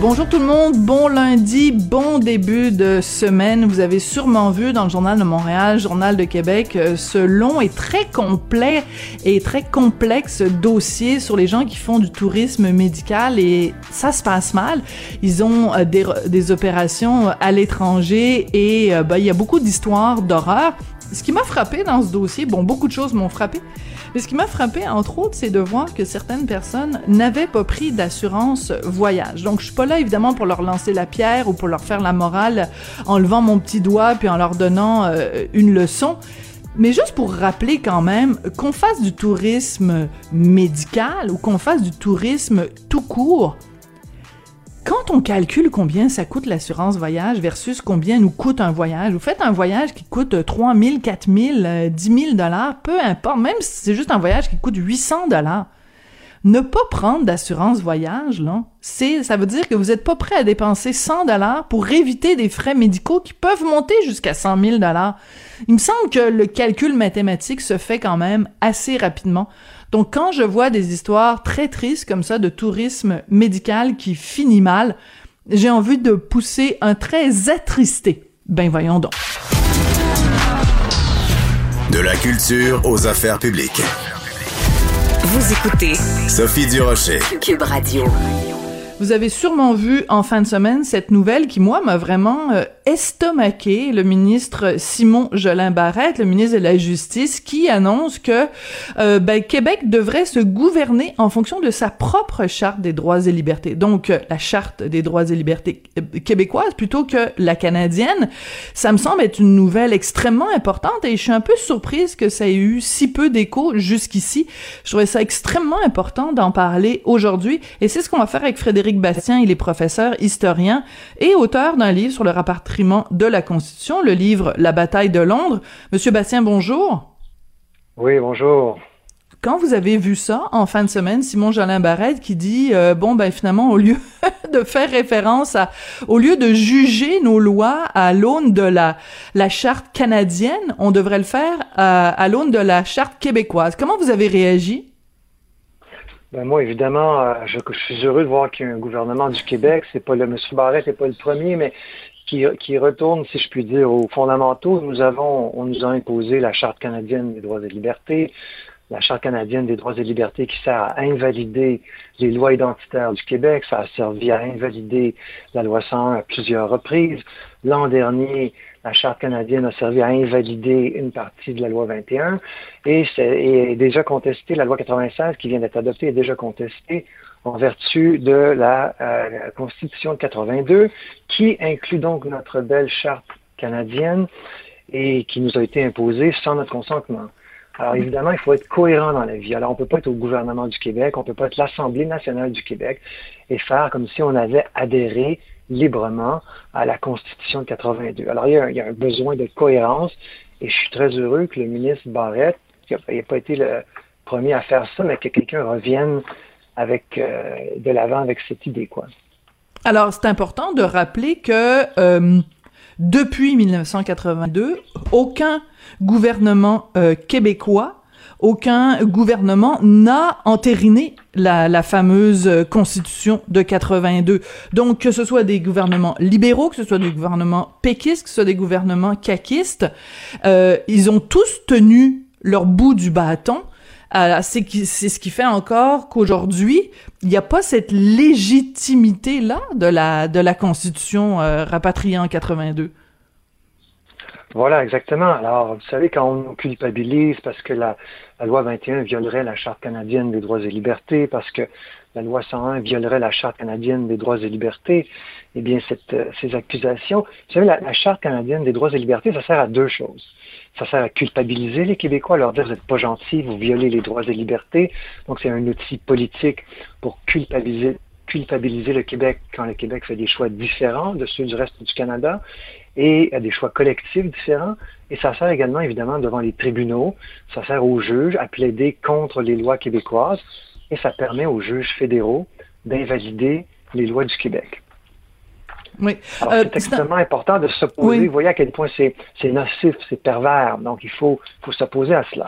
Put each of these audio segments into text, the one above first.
Bonjour tout le monde, bon lundi, bon début de semaine. Vous avez sûrement vu dans le Journal de Montréal, Journal de Québec, euh, ce long et très complet et très complexe dossier sur les gens qui font du tourisme médical et ça se passe mal. Ils ont euh, des, opérations à l'étranger et euh, ben, il y a beaucoup d'histoires d'horreur. Ce qui m'a frappé dans ce dossier, bon, beaucoup de choses m'ont frappé, ce qui m'a frappé, entre autres, c'est de voir que certaines personnes n'avaient pas pris d'assurance voyage. Donc, je suis pas là, évidemment, pour leur lancer la pierre ou pour leur faire la morale en levant mon petit doigt puis en leur donnant euh, une leçon. Mais juste pour rappeler quand même qu'on fasse du tourisme médical ou qu'on fasse du tourisme tout court, quand on calcule combien ça coûte l'assurance voyage versus combien nous coûte un voyage, vous faites un voyage qui coûte 3 000, 4 000, 10 000 dollars, peu importe, même si c'est juste un voyage qui coûte 800 dollars, ne pas prendre d'assurance voyage, là, c'est, ça veut dire que vous n'êtes pas prêt à dépenser 100 dollars pour éviter des frais médicaux qui peuvent monter jusqu'à 100 000 dollars. Il me semble que le calcul mathématique se fait quand même assez rapidement. Donc, quand je vois des histoires très tristes comme ça de tourisme médical qui finit mal, j'ai envie de pousser un très attristé. Ben voyons donc. De la culture aux affaires publiques. Vous écoutez Sophie Durocher. Cube Radio. Vous avez sûrement vu en fin de semaine cette nouvelle qui, moi, m'a vraiment euh, estomaqué. Le ministre Simon Jolin Barrette, le ministre de la Justice, qui annonce que euh, ben, Québec devrait se gouverner en fonction de sa propre charte des droits et libertés. Donc, euh, la charte des droits et libertés québécoise plutôt que la canadienne. Ça me semble être une nouvelle extrêmement importante et je suis un peu surprise que ça ait eu si peu d'écho jusqu'ici. Je trouvais ça extrêmement important d'en parler aujourd'hui et c'est ce qu'on va faire avec Frédéric Bastien, il est professeur, historien et auteur d'un livre sur le rapatriement de la Constitution, le livre La bataille de Londres. Monsieur Bastien, bonjour. Oui, bonjour. Quand vous avez vu ça en fin de semaine, Simon Jolin Barrette qui dit euh, bon ben finalement au lieu de faire référence à au lieu de juger nos lois à l'aune de la la charte canadienne, on devrait le faire à, à l'aune de la charte québécoise. Comment vous avez réagi? Ben moi, évidemment, euh, je, suis heureux de voir qu'il y a un gouvernement du Québec. C'est pas le M. Barrette n'est pas le premier, mais qui, qui, retourne, si je puis dire, aux fondamentaux. Nous avons, on nous a imposé la Charte canadienne des droits et libertés, la Charte canadienne des droits et libertés qui sert à invalider les lois identitaires du Québec. Ça a servi à invalider la loi 101 à plusieurs reprises. L'an dernier, la Charte canadienne a servi à invalider une partie de la loi 21 et est déjà contestée, la loi 96 qui vient d'être adoptée est déjà contestée en vertu de la euh, Constitution de 82 qui inclut donc notre belle Charte canadienne et qui nous a été imposée sans notre consentement. Alors évidemment, il faut être cohérent dans la vie. Alors on ne peut pas être au gouvernement du Québec, on ne peut pas être l'Assemblée nationale du Québec et faire comme si on avait adhéré librement à la Constitution de 82. Alors, il y, a un, besoin de cohérence et je suis très heureux que le ministre Barrette, qui n'a pas été le premier à faire ça, mais que quelqu'un revienne avec euh, de l'avant avec cette idée, quoi. Alors, c'est important de rappeler que euh, depuis 1982, aucun gouvernement euh, québécois aucun gouvernement n'a entériné la, fameuse constitution de 82. Donc, que ce soit des gouvernements libéraux, que ce soit des gouvernements péquistes, que ce soit des gouvernements caquistes, euh, ils ont tous tenu leur bout du bâton. Euh, c'est ce qui fait encore qu'aujourd'hui, il n'y a pas cette légitimité-là de la, de la Constitution euh, rapatriée en 82. Voilà, exactement. Alors, vous savez, quand on culpabilise parce que la, la loi 21 violerait la Charte canadienne des droits et libertés, parce que la loi 101 violerait la Charte canadienne des droits et libertés, eh bien, euh, ces accusations, vous savez, la, la, Charte canadienne des droits et libertés, ça sert à deux choses. Ça sert à culpabiliser les Québécois, leur dire, vous n'êtes pas gentils, vous violez les droits et libertés. Donc, c'est un outil politique pour culpabiliser culpabiliser le Québec quand le Québec fait des choix différents de ceux du reste du Canada et à des choix collectifs différents. Et ça sert également, évidemment, devant les tribunaux, ça sert aux juges à plaider contre les lois québécoises et ça permet aux juges fédéraux d'invalider les lois du Québec. Oui. Alors, euh, c'est extrêmement important de s'opposer. Vous voyez à quel point c'est nocif, c'est pervers. Donc, il faut, faut s'opposer à cela.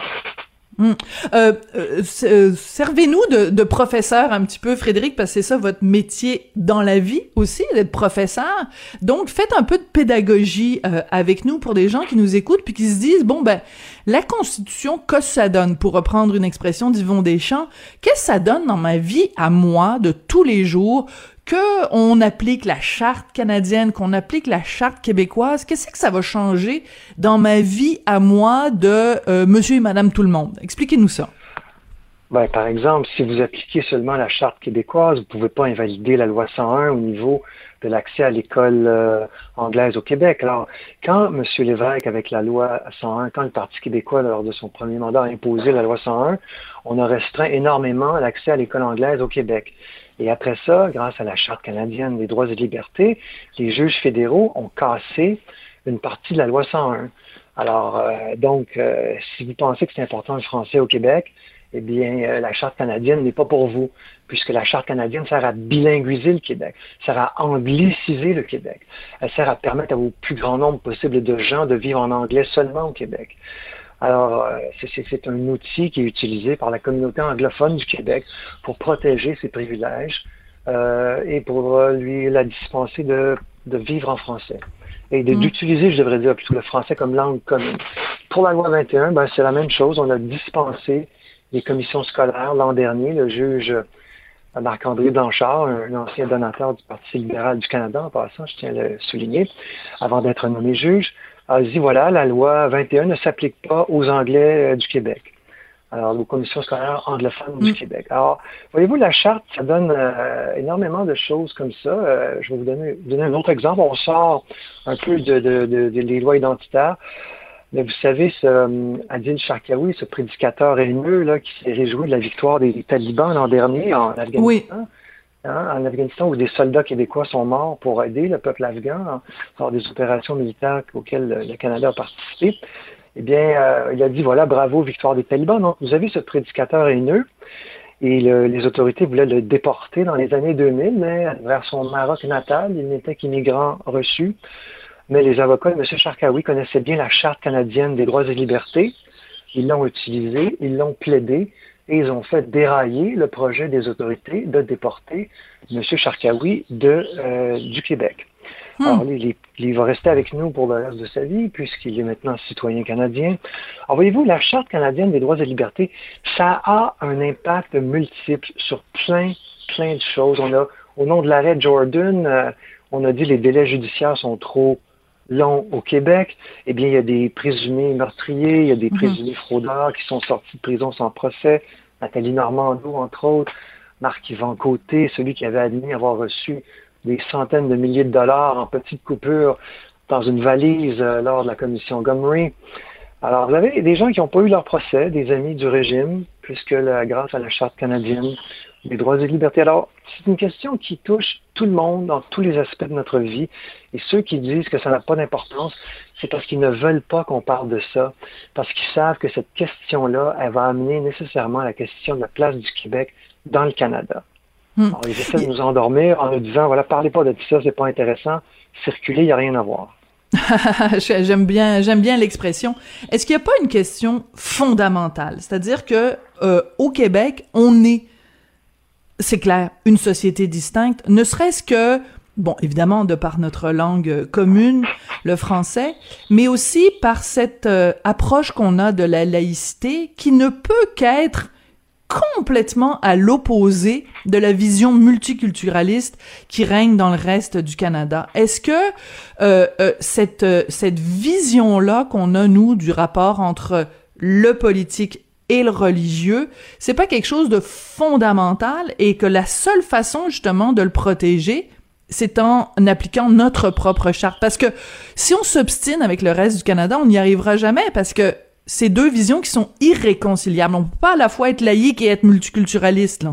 Hum. Euh, euh, euh, servez-nous de, de, professeur un petit peu, Frédéric, parce que c'est ça votre métier dans la vie aussi, d'être professeur. Donc, faites un peu de pédagogie euh, avec nous pour des gens qui nous écoutent puis qui se disent, bon, ben, la Constitution, qu'est-ce que ça donne, pour reprendre une expression d'Yvon Deschamps, qu'est-ce que ça donne dans ma vie à moi de tous les jours que on applique la charte canadienne, qu'on applique la charte québécoise, qu'est-ce que ça va changer dans ma vie à moi de euh, monsieur et madame tout le monde? Expliquez-nous ça. Ben, par exemple, si vous appliquez seulement la charte québécoise, vous ne pouvez pas invalider la loi 101 au niveau de l'accès à l'école euh, anglaise au Québec. Alors, quand M. Lévesque, avec la loi 101, quand le Parti québécois, lors de son premier mandat, a imposé la loi 101, on a restreint énormément l'accès à l'école anglaise au Québec. Et après ça, grâce à la Charte canadienne des droits et libertés, les juges fédéraux ont cassé une partie de la loi 101. Alors, euh, donc, euh, si vous pensez que c'est important le français au Québec, eh bien, euh, la Charte canadienne n'est pas pour vous, puisque la Charte canadienne sert à bilinguiser le Québec, sert à angliciser le Québec. Elle sert à permettre à au plus grand nombre possible de gens de vivre en anglais seulement au Québec. Alors, euh, c'est un outil qui est utilisé par la communauté anglophone du Québec pour protéger ses privilèges euh, et pour euh, lui la dispenser de, de vivre en français et mm. d'utiliser, je devrais dire, plutôt le français comme langue commune. Pour la loi 21, ben, c'est la même chose. On a dispensé les commissions scolaires l'an dernier. Le juge Marc-André Blanchard, un ancien donateur du Parti libéral du Canada, en passant, je tiens à le souligner, avant d'être nommé juge, a dit, voilà, la loi 21 ne s'applique pas aux Anglais euh, du Québec. Alors, aux commissions scolaires anglophones du mm. Québec. Alors, voyez-vous, la charte, ça donne euh, énormément de choses comme ça. Euh, je vais vous donner, donner, un autre exemple. On sort un peu de, de, de, des lois identitaires. Mais vous savez, ce Adil Sharkawi, ce prédicateur haineux là, qui s'est réjoui de la victoire des talibans l'an dernier en Afghanistan. Oui. Hein, en Afghanistan où des soldats québécois sont morts pour aider le peuple afghan dans des opérations militaires auxquelles le Canada a participé, eh bien, euh, il a dit, voilà, bravo, victoire des talibans. Donc, vous avez ce prédicateur haineux et les autorités voulaient le déporter dans les années 2000, mais vers son Maroc natal, il n'était qu'immigrant reçu. Mais les avocats de M. Charkaoui connaissaient bien la Charte canadienne des droits et libertés. Ils l'ont utilisée, ils l'ont plaidé, et ils ont fait dérailler le projet des autorités de déporter M. Charkaoui de, euh, du Québec. Hmm. Alors, il, va rester avec nous pour le reste de sa vie, puisqu'il est maintenant citoyen canadien. Alors, voyez-vous, la Charte canadienne des droits et libertés, ça a un impact multiple sur plein, plein de choses. On a, au nom de l'arrêt Jordan, euh, on a dit les délais judiciaires sont trop longs au Québec. Eh bien, il y a des présumés meurtriers, il y a des hmm. présumés fraudeurs qui sont sortis de prison sans procès. Nathalie Normando, entre autres, Marc-Yvan Côté, celui qui avait admis avoir reçu des centaines de milliers de dollars en petites coupures dans une valise euh, lors de la commission Gomery. Alors, vous avez des gens qui n'ont pas eu leur procès, des amis du régime, puisque la, grâce à la Charte canadienne des droits et libertés. Alors, c'est une question qui touche tout le monde dans tous les aspects de notre vie. Et ceux qui disent que ça n'a pas d'importance, c'est parce qu'ils ne veulent pas qu'on parle de ça, parce qu'ils savent que cette question-là, elle va amener nécessairement la question de la place du Québec dans le Canada. Hmm. Alors, ils essaient de nous endormir en nous disant, voilà, parlez pas de ça, c'est pas intéressant, circuler, il n'y a rien à voir. j'aime bien, j'aime bien l'expression. Est-ce qu'il n'y a pas une question fondamentale, c'est-à-dire que euh, au Québec, on est, c'est clair, une société distincte, ne serait-ce que bon, évidemment, de par notre langue commune, le français, mais aussi par cette euh, approche qu'on a de la laïcité qui ne peut qu'être complètement à l'opposé de la vision multiculturaliste qui règne dans le reste du Canada. Est-ce que euh, euh, cette cette vision là qu'on a nous du rapport entre le politique et le religieux, c'est pas quelque chose de fondamental et que la seule façon justement de le protéger, c'est en appliquant notre propre charte. Parce que si on s'obstine avec le reste du Canada, on n'y arrivera jamais parce que c'est deux visions qui sont irréconciliables. On peut pas à la fois être laïque et être multiculturaliste.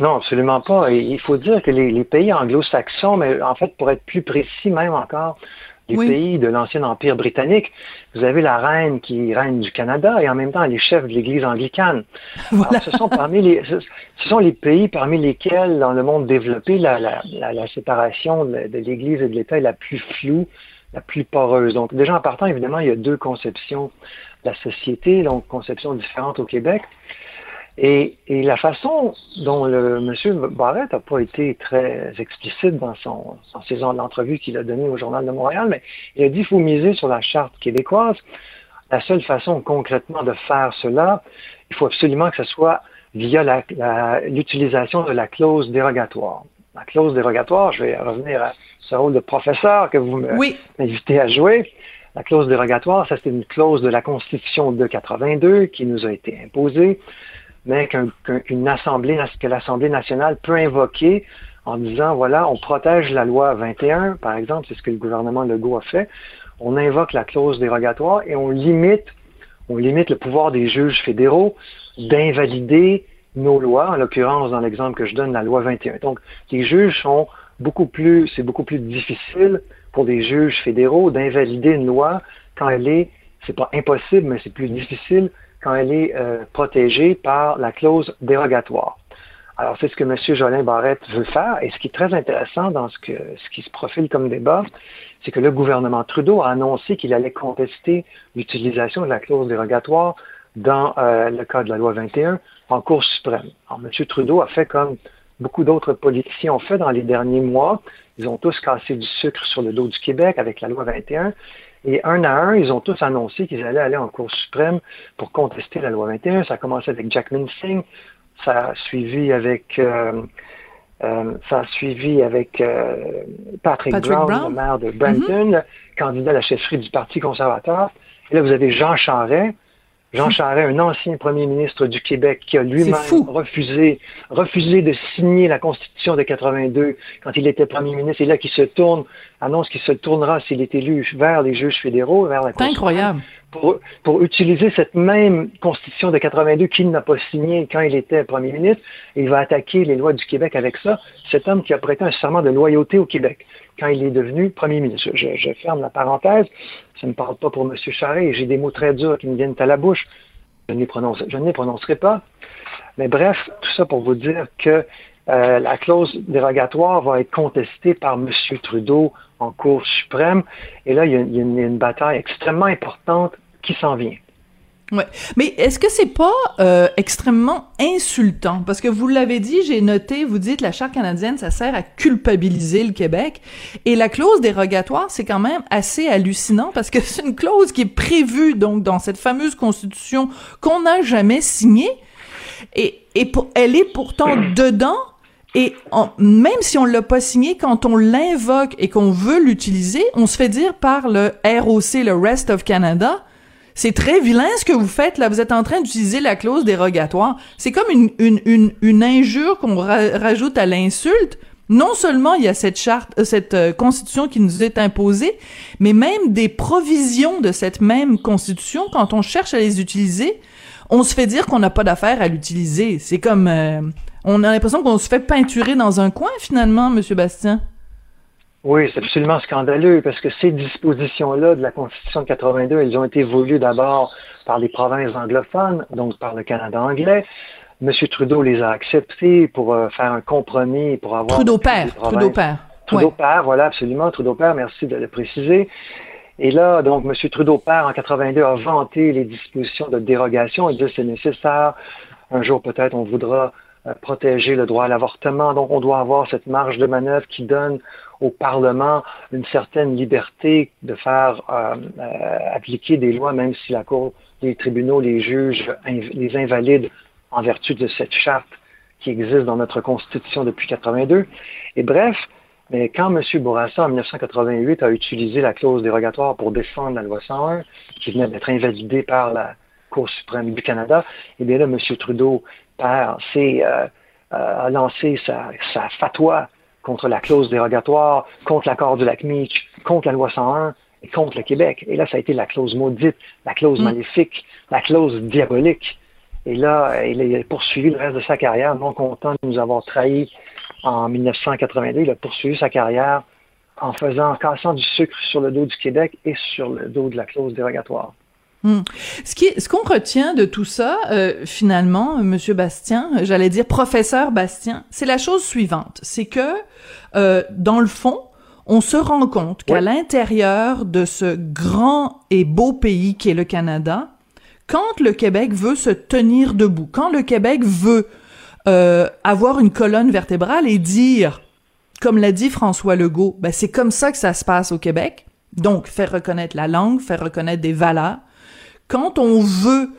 Non, absolument pas. il faut dire que les, pays anglo-saxons, mais en fait, pour être plus précis même encore, les pays de l'ancien empire britannique. Vous avez la reine qui règne du Canada et en même temps elle est chef de l'Église anglicane. ce sont parmi les, ce sont les pays parmi lesquels, dans le monde développé, la, la, la, séparation de, de l'Église et de l'État est la plus floue, la plus poreuse. Donc déjà en partant, évidemment, il y a deux conceptions de la société, donc conceptions différentes au Québec. Et, la façon dont le M. Barrett n'a pas été très explicite dans, son, dans ses d'entrevue qu'il a donné au Journal de Montréal, mais il a dit qu'il faut miser sur la charte québécoise. La seule façon concrètement de faire cela, il faut absolument que ce soit via l'utilisation de la clause dérogatoire. La clause dérogatoire, je vais revenir à ce rôle de professeur que vous m'invitez à jouer. La clause dérogatoire, ça c'est une clause de la Constitution de 82 qui nous a été imposée mais qu'une assemblée, que l'Assemblée nationale peut invoquer en disant, voilà, on protège la loi 21, par exemple, c'est ce que le gouvernement Legault a fait, on invoque la clause dérogatoire et on limite, on limite le pouvoir des juges fédéraux d'invalider nos lois, en l'occurrence dans l'exemple que je donne, la loi 21. Donc, les juges sont beaucoup plus, c'est beaucoup plus difficile pour des juges fédéraux d'invalider une loi quand elle est, c'est pas impossible, mais c'est plus difficile quand elle est euh, protégée par la clause dérogatoire. Alors, c'est ce que M. Jolin Barrette veut faire. Et ce qui est très intéressant dans ce, que, ce qui se profile comme débat, c'est que le gouvernement Trudeau a annoncé qu'il allait contester l'utilisation de la clause dérogatoire dans euh, le cas de la loi 21 en Cour suprême. Alors, M. Trudeau a fait comme beaucoup d'autres politiciens ont fait dans les derniers mois. Ils ont tous cassé du sucre sur le dos du Québec avec la loi 21. Et un à un, ils ont tous annoncé qu'ils allaient aller en Cour suprême pour contester la loi 21. Ça a commencé avec Jackman Singh, ça a suivi avec euh, euh, ça a suivi avec euh, Patrick, Brown, le maire de Brampton, mm-hmm. candidat à la chefferie du Parti conservateur. Et là, vous avez Jean Charest, Jean Charest, un ancien premier ministre du Québec qui a lui-même refusé, refusé de signer la Constitution de 82 quand il était premier ministre, et là qui se tourne, annonce qu'il se tournera s'il est élu vers les juges fédéraux, vers la Constitution. incroyable. Pour, pour utiliser cette même Constitution de 82 qu'il n'a pas signée quand il était premier ministre, il va attaquer les lois du Québec avec ça. Cet homme qui a prêté un serment de loyauté au Québec quand il est devenu premier ministre. Je, ferme la parenthèse. Ça ne parle pas pour M. Charest. J'ai des mots très durs qui me viennent à la bouche. Je ne les, prononce, je ne les prononcerai pas. Mais bref, tout ça pour vous dire que euh, la clause dérogatoire va être contestée par M. Trudeau en Cour suprême. Et là, il y a, une bataille extrêmement importante qui s'en vient. Ouais. Mais est-ce que c'est pas euh, extrêmement insultant? Parce que vous l'avez dit, j'ai noté, vous dites la charte canadienne ça sert à culpabiliser le Québec et la clause dérogatoire c'est quand même assez hallucinant parce que c'est une clause qui est prévue donc dans cette fameuse constitution qu'on n'a jamais signée et elle est pourtant dedans et même si on l'a pas signée, quand on l'invoque et qu'on veut l'utiliser, on se fait dire par le ROC, le Rest of Canada, c'est très vilain ce que vous faites là. Vous êtes en train d'utiliser la clause dérogatoire. C'est comme une, une, une, une injure qu'on rajoute à l'insulte. Non seulement il y a cette charte, euh, cette euh, constitution qui nous est imposée, mais même des provisions de cette même constitution, quand on cherche à les utiliser, on se fait dire qu'on n'a pas d'affaire à l'utiliser. C'est comme, euh, on a l'impression qu'on se fait peinturer dans un coin finalement, Monsieur Bastien. Oui, c'est absolument scandaleux parce que ces dispositions-là de la Constitution de 82, elles ont été voulues d'abord par les provinces anglophones, donc par le Canada anglais. M. Trudeau les a acceptées pour euh, faire un compromis, pour avoir... Trudeau père, Trudeau père. Trudeau père, voilà, absolument, Trudeau père, merci de le préciser. Et là, donc, M. Trudeau père, en 82, a vanté les dispositions de dérogation. Il dit c'est nécessaire. Un jour, peut-être, on voudra protéger le droit à l'avortement. Donc, on doit avoir cette marge de manœuvre qui donne au Parlement une certaine liberté de faire euh, euh, appliquer des lois, même si la Cour, les tribunaux, les juges les invalident en vertu de cette charte qui existe dans notre Constitution depuis 82. Et bref, mais quand M. Bourassa, en 1988, a utilisé la clause dérogatoire pour défendre la loi 101, qui venait d'être invalidée par la Cour suprême du Canada, eh bien là, M. Trudeau père c'est, euh, euh, lancé sa, sa, fatwa contre la clause dérogatoire, contre l'accord du lac Meach, contre la loi 101 et contre le Québec. Et là, ça a été la clause maudite, la clause mm. maléfique, la clause diabolique. Et là, il a poursuivi le reste de sa carrière, non content de nous avoir trahis en 1982. Il a poursuivi sa carrière en faisant, en cassant du sucre sur le dos du Québec et sur le dos de la clause dérogatoire. Hmm. Ce qui, ce qu'on retient de tout ça, euh, finalement, Monsieur Bastien, j'allais dire professeur Bastien, c'est la chose suivante, c'est que euh, dans le fond, on se rend compte qu'à l'intérieur de ce grand et beau pays qui est le Canada, quand le Québec veut se tenir debout, quand le Québec veut euh, avoir une colonne vertébrale et dire, comme l'a dit François Legault, ben c'est comme ça que ça se passe au Québec. Donc, faire reconnaître la langue, faire reconnaître des valeurs. Quand on veut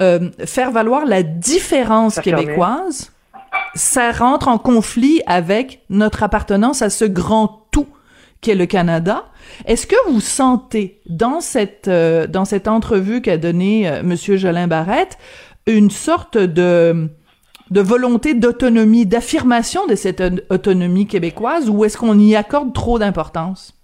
euh, faire valoir la différence québécoise, ça rentre en conflit avec notre appartenance à ce grand tout qu'est le Canada. Est-ce que vous sentez dans cette euh, dans cette entrevue qu'a donnée euh, Monsieur Jolin Barrette une sorte de de volonté d'autonomie, d'affirmation de cette autonomie québécoise, ou est-ce qu'on y accorde trop d'importance?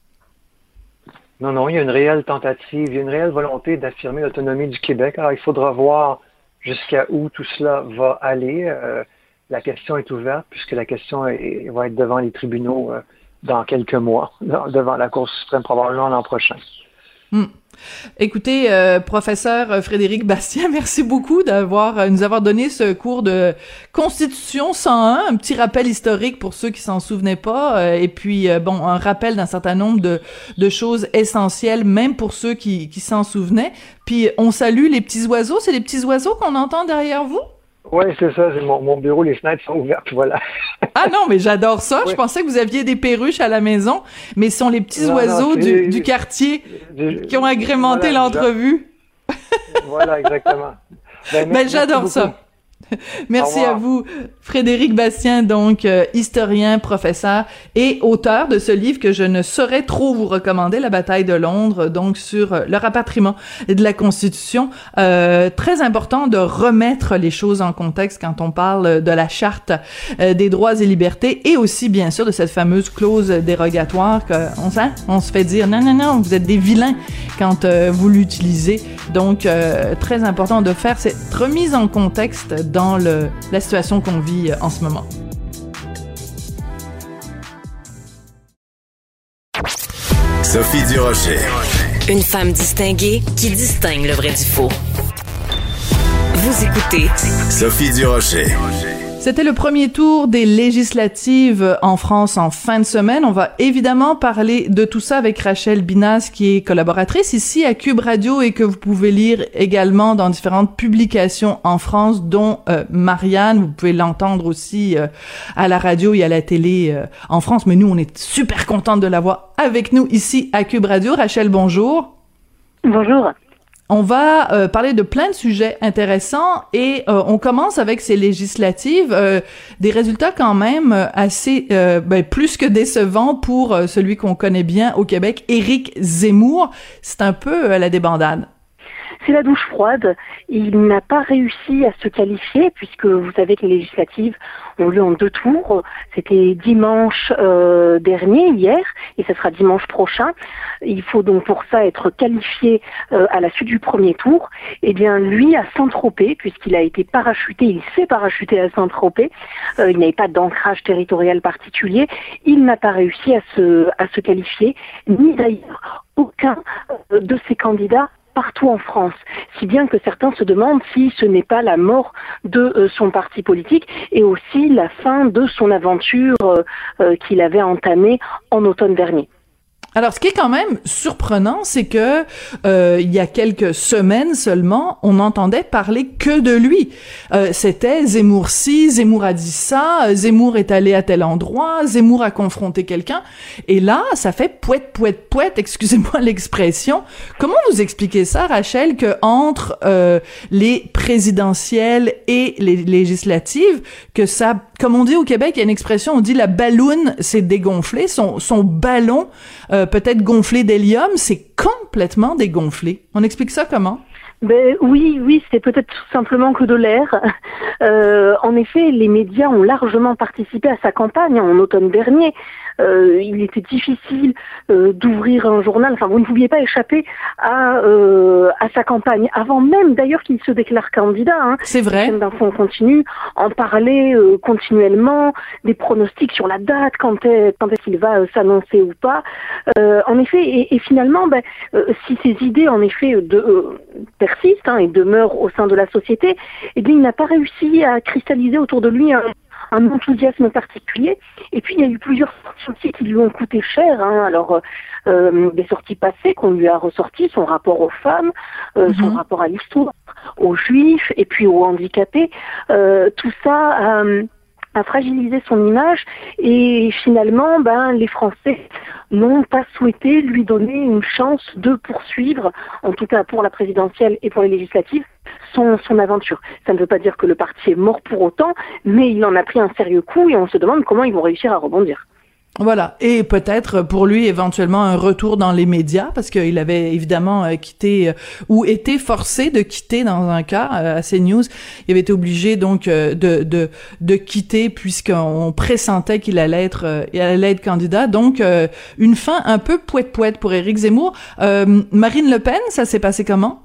Non, non, il y a une réelle tentative, il y a une réelle volonté d'affirmer l'autonomie du Québec. Alors, il faudra voir jusqu'à où tout cela va aller. Euh, la question est ouverte puisque la question va être devant les tribunaux dans quelques mois, devant la Cour suprême, probablement l'an prochain. Hmm. Écoutez, euh, professeur Frédéric Bastien, merci beaucoup d'avoir euh, nous avoir donné ce cours de Constitution 101, un petit rappel historique pour ceux qui s'en souvenaient pas, euh, et puis bon, un rappel d'un certain nombre de, de choses essentielles, même pour ceux qui, qui s'en souvenaient. Puis on salue les petits oiseaux, c'est les petits oiseaux qu'on entend derrière vous? Oui, c'est ça. Mon, mon, bureau, les fenêtres sont ouvertes, voilà. ah non, mais j'adore ça. Je pensais que vous aviez des perruches à la maison, mais ce sont les petits oiseaux du, du, quartier qui ont agrémenté l'entrevue. voilà, exactement. Ben, mais j'adore ça. Merci à vous, Frédéric Bastien, donc euh, historien, professeur et auteur de ce livre que je ne saurais trop vous recommander, La bataille de Londres, donc sur euh, le rapatriement de la Constitution. Euh, très important de remettre les choses en contexte quand on parle de la charte des droits et libertés et aussi bien sûr de cette fameuse clause dérogatoire qu'on on se fait dire non non non vous êtes des vilains quand vous l'utilisez. Donc très important de faire cette remise en contexte dans le, la situation qu'on vit euh, en ce moment. Sophie Durocher. Une femme distinguée qui distingue le vrai du faux. Vous écoutez Sophie Durocher. C'était le premier tour des législatives en France en fin de semaine. On va évidemment parler de tout ça avec Rachel Binas, qui est collaboratrice ici à Cube Radio et que vous pouvez lire également dans différentes publications en France, dont euh, Marianne. Vous pouvez l'entendre aussi euh, à la radio et à la télé euh, en France. Mais nous, on est super contente de l'avoir avec nous ici à Cube Radio. Rachel, bonjour. Bonjour. On va euh, parler de plein de sujets intéressants et euh, on commence avec ces législatives, euh, des résultats quand même assez ben, plus que décevants pour celui qu'on connaît bien au Québec, Éric Zemmour. C'est un peu la débandade. C'est la douche froide. Il n'a pas réussi à se qualifier puisque vous savez que les législatives ont lieu en deux tours. C'était dimanche euh, dernier, hier, et ce sera dimanche prochain. Il faut donc pour ça être qualifié euh, à la suite du premier tour. Eh bien, lui, à Saint-Tropez, puisqu'il a été parachuté, il s'est parachuté à Saint-Tropez, euh, il n'avait pas d'ancrage territorial particulier, il n'a pas réussi à se, à se qualifier, ni d'ailleurs aucun de ses candidats partout en France, si bien que certains se demandent si ce n'est pas la mort de euh, son parti politique et aussi la fin de son aventure euh, euh, qu'il avait entamée en automne dernier. Alors, ce qui est quand même surprenant, c'est que euh, il y a quelques semaines seulement, on n'entendait parler que de lui. Euh, C'était Zemmour ci, Zemmour a dit ça, Zemmour est allé à tel endroit, Zemmour a confronté quelqu'un. Et là, ça fait poète, poète, poète, excusez-moi l'expression. Comment vous expliquez ça, Rachel, que entre euh, les présidentielles et les législatives, que ça, comme on dit au Québec, il y a une expression, on dit la balloune s'est dégonflée, son, son ballon euh, peut-être gonflé d'hélium, c'est complètement dégonflé. On explique ça comment? Ben oui, oui, c'est peut-être tout simplement que de l'air. Euh, en effet, les médias ont largement participé à sa campagne en automne dernier. Il était difficile d'ouvrir un journal. Enfin, vous ne pouviez pas échapper à à sa campagne avant même d'ailleurs qu'il se déclare candidat. Hein. C'est vrai. d'infos continue en parler continuellement, des pronostics sur la date, quand est quand est-ce qu'il va s'annoncer ou pas. en effet, et, et finalement, ben, si ces idées en effet de, persistent hein, et demeurent au sein de la société, eh bien, il n'a pas réussi à cristalliser autour de lui un, enthousiasme particulier. Et puis, il y a eu plusieurs sorties qui lui ont coûté cher. Hein. Alors, euh, des sorties passées qu'on lui a ressorties, son rapport aux femmes, euh, son mhm. rapport à l'histoire, aux juifs et puis aux handicapés. Euh, tout ça a fragilisé son image et finalement, ben, les Français n'ont pas souhaité lui donner une chance de poursuivre, en tout cas pour la présidentielle et pour les législatives, son, son aventure. Ça ne veut pas dire que le parti est mort pour autant, mais il en a pris un sérieux coup et on se demande comment ils vont réussir à rebondir. Voilà, et peut-être pour lui éventuellement un retour dans les médias parce qu'il avait évidemment euh, quitté euh, ou été forcé de quitter dans un cas euh, à CNews. Il avait été obligé donc de de de quitter puisqu'on pressentait qu'il allait être il allait être candidat. Donc une fin un peu poète poète pour Éric Zemmour. Marine Le Pen, ça s'est passé comment?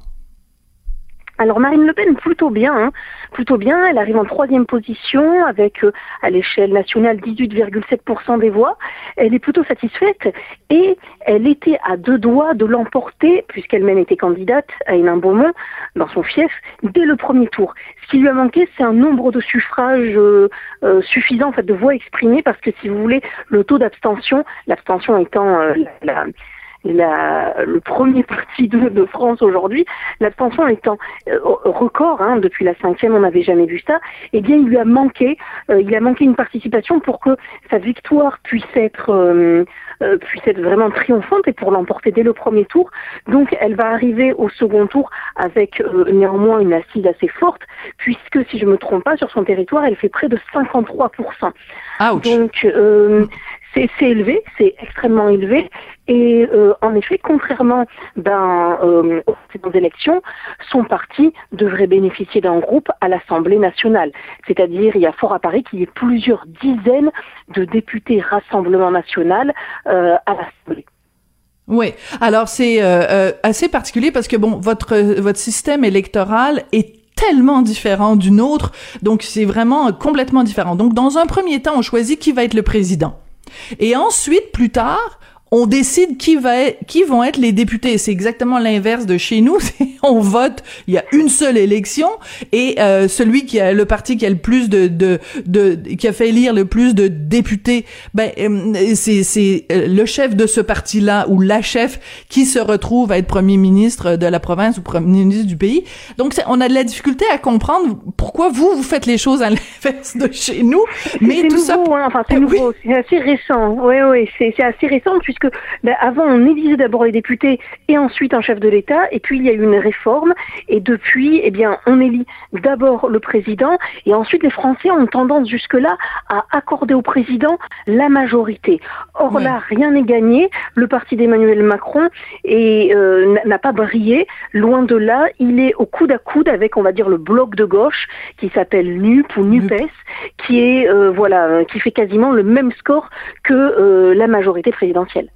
Alors Marine Le Pen plutôt bien, hein. plutôt bien. Elle arrive en troisième position avec euh, à l'échelle nationale 18,7% des voix. Elle est plutôt satisfaite et elle était à deux doigts de l'emporter puisqu'elle-même était candidate à Hénin Beaumont dans son fief dès le premier tour. Ce qui lui a manqué, c'est un nombre de suffrages euh, euh, suffisant, en fait, de voix exprimées parce que si vous voulez, le taux d'abstention, l'abstention étant la la, le premier parti de, de France aujourd'hui, l'abstention étant euh, record, hein, depuis la cinquième, on n'avait jamais vu ça, eh bien, il lui a manqué, euh, il a manqué une participation pour que sa victoire puisse être, euh, puisse être vraiment triomphante et pour l'emporter dès le premier tour. Donc, elle va arriver au second tour avec néanmoins une assise assez forte, puisque, si je me trompe pas, sur son territoire, elle fait près de 53%. Donc, c'est élevé, c'est extrêmement élevé. Et euh, en effet, contrairement ben, euh, aux élections, son parti devrait bénéficier d'un groupe à l'Assemblée nationale. C'est-à-dire, il y a fort à Paris qu'il y ait plusieurs dizaines de députés Rassemblement national euh, à l'Assemblée. Oui. Alors c'est euh, assez particulier parce que bon, votre votre système électoral est tellement différent d'une autre, donc c'est vraiment complètement différent. Donc dans un premier temps, on choisit qui va être le président. Et ensuite, plus tard, on décide qui va être, qui vont être les députés. C'est exactement l'inverse de chez nous. on vote, il y a une seule élection et euh, celui qui a le parti qui a le plus de, de, de qui a fait élire le plus de députés, ben euh, c'est c'est euh, le chef de ce parti-là ou la chef qui se retrouve à être premier ministre de la province ou premier ministre du pays. Donc on a de la difficulté à comprendre pourquoi vous vous faites les choses à l'inverse de chez nous. Mais tout nouveau, ça, hein, enfin c'est nouveau, c'est assez récent. Oui oui, c'est c'est assez récent puisque ben, avant on élisait d'abord les députés et ensuite un chef de l'État et puis il y a eu une réforme et depuis eh bien on élit d'abord le président et ensuite les Français ont tendance jusque-là à accorder au président la majorité. Or là rien n'est gagné, le parti d'Emmanuel Macron euh, n'a pas brillé, loin de là, il est au coude à coude avec on va dire le bloc de gauche qui s'appelle NUP ou NUPES qui est euh, voilà qui fait quasiment le même score que euh, la majorité présidentielle.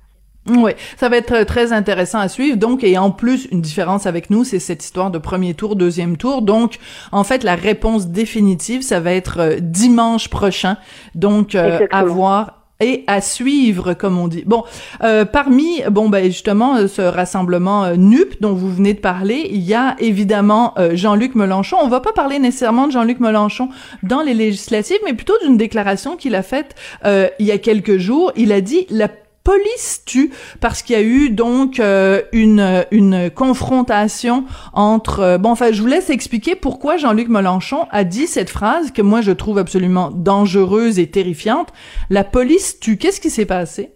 Oui, ça va être très intéressant à suivre. Donc, et en plus, une différence avec nous, c'est cette histoire de premier tour, deuxième tour. Donc, en fait, la réponse définitive, ça va être euh, dimanche prochain. Donc, euh, à voir et à suivre, comme on dit. Bon, euh, parmi, bon, ben justement, ce rassemblement NUP dont vous venez de parler, il y a évidemment Jean-Luc Mélenchon. On va pas parler nécessairement de Jean-Luc Mélenchon dans les législatives, mais plutôt d'une déclaration qu'il a faite il y a quelques jours. Il a dit la police tue parce qu'il y a eu donc euh, une une confrontation entre euh, bon enfin je vous laisse expliquer pourquoi Jean-Luc Mélenchon a dit cette phrase que moi je trouve absolument dangereuse et terrifiante. La police tue. Qu'est-ce qui s'est passé?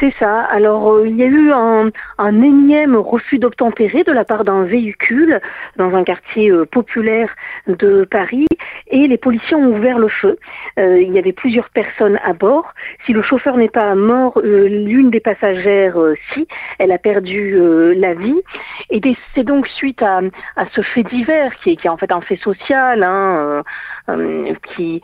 C'est ça. Alors, euh, il y a eu un, un énième refus d'obtempérer de la part d'un véhicule dans un quartier euh, populaire de Paris et les policiers ont ouvert le feu. Euh, il y avait plusieurs personnes à bord. Si le chauffeur n'est pas mort, l'une des passagères, si, elle a perdu la vie. Et c'est donc suite à, à, ce fait divers qui est, qui est en fait un fait social, hein, qui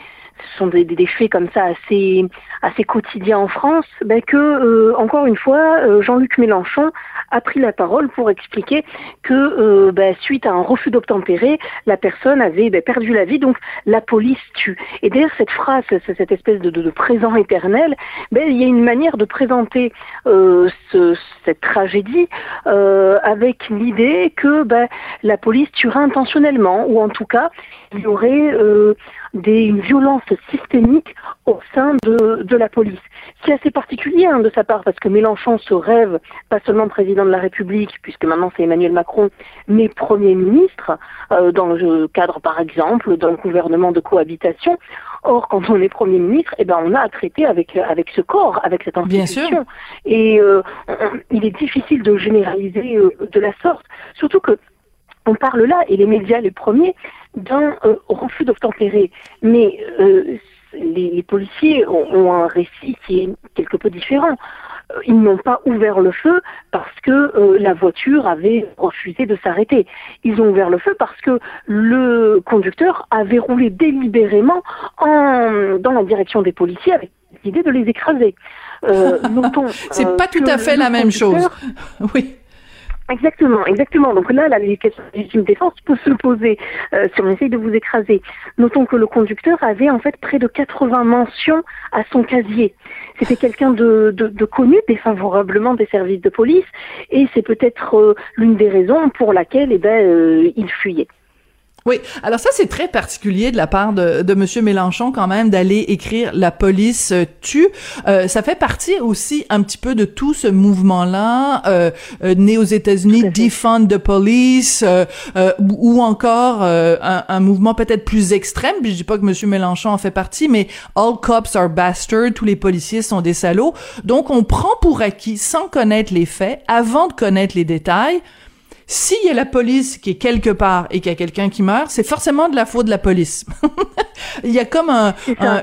ce sont des, des, faits comme ça assez assez quotidiens en France, ben que euh, encore une fois euh, Jean-Luc Mélenchon a pris la parole pour expliquer que euh, ben, suite à un refus d'obtempérer, la personne avait ben, perdu la vie, donc la police tue. Et derrière cette phrase, cette espèce de, de, présent éternel, il y a une manière de présenter ce, cette tragédie avec l'idée que la police tuera intentionnellement, ou en tout cas il y aurait des, une violence systémique au sein de, de la police. C'est assez particulier hein, de sa part parce que Mélenchon se rêve pas seulement président de la République, puisque maintenant c'est Emmanuel Macron, mais Premier ministre, euh, dans le cadre par exemple d'un gouvernement de cohabitation. Or, quand on est Premier ministre, eh ben, on a à traiter avec, avec ce corps, avec cette institution. Bien sûr. Et euh, il est difficile de généraliser euh, de la sorte. Surtout que on parle là, et les médias les premiers, d'un euh, refus d'obtempérer. Mais euh, les, les, policiers ont, ont, un récit qui est quelque peu différent. Euh, ils n'ont pas ouvert le feu parce que euh, la voiture avait refusé de s'arrêter. Ils ont ouvert le feu parce que le conducteur avait roulé délibérément en, dans la direction des policiers avec l'idée de les écraser. Euh, C'est pas tout à fait la même chose. oui. Exactement, exactement. Donc là, la question de légitime défense peut se poser euh, si on essaye de vous écraser. Notons que le conducteur avait en fait près de 80 mentions à son casier. C'était quelqu'un de, connu défavorablement des services de police et c'est peut-être euh, l'une des raisons pour laquelle eh ben, euh, il fuyait. Oui, alors ça c'est très particulier de la part de, de Monsieur Mélenchon quand même d'aller écrire la police euh, tue. Euh, ça fait partie aussi un petit peu de tout ce mouvement-là euh, euh né aux États-Unis, defund the police, euh, ou encore un, un, mouvement peut-être plus extrême. Puis je dis pas que Monsieur Mélenchon en fait partie, mais all cops are bastards, tous les policiers sont des salauds. Donc on prend pour acquis, sans connaître les faits, avant de connaître les détails s'il y a la police qui est quelque part et qu'il y a quelqu'un qui meurt, c'est forcément de la faute de la police. Il y a comme un,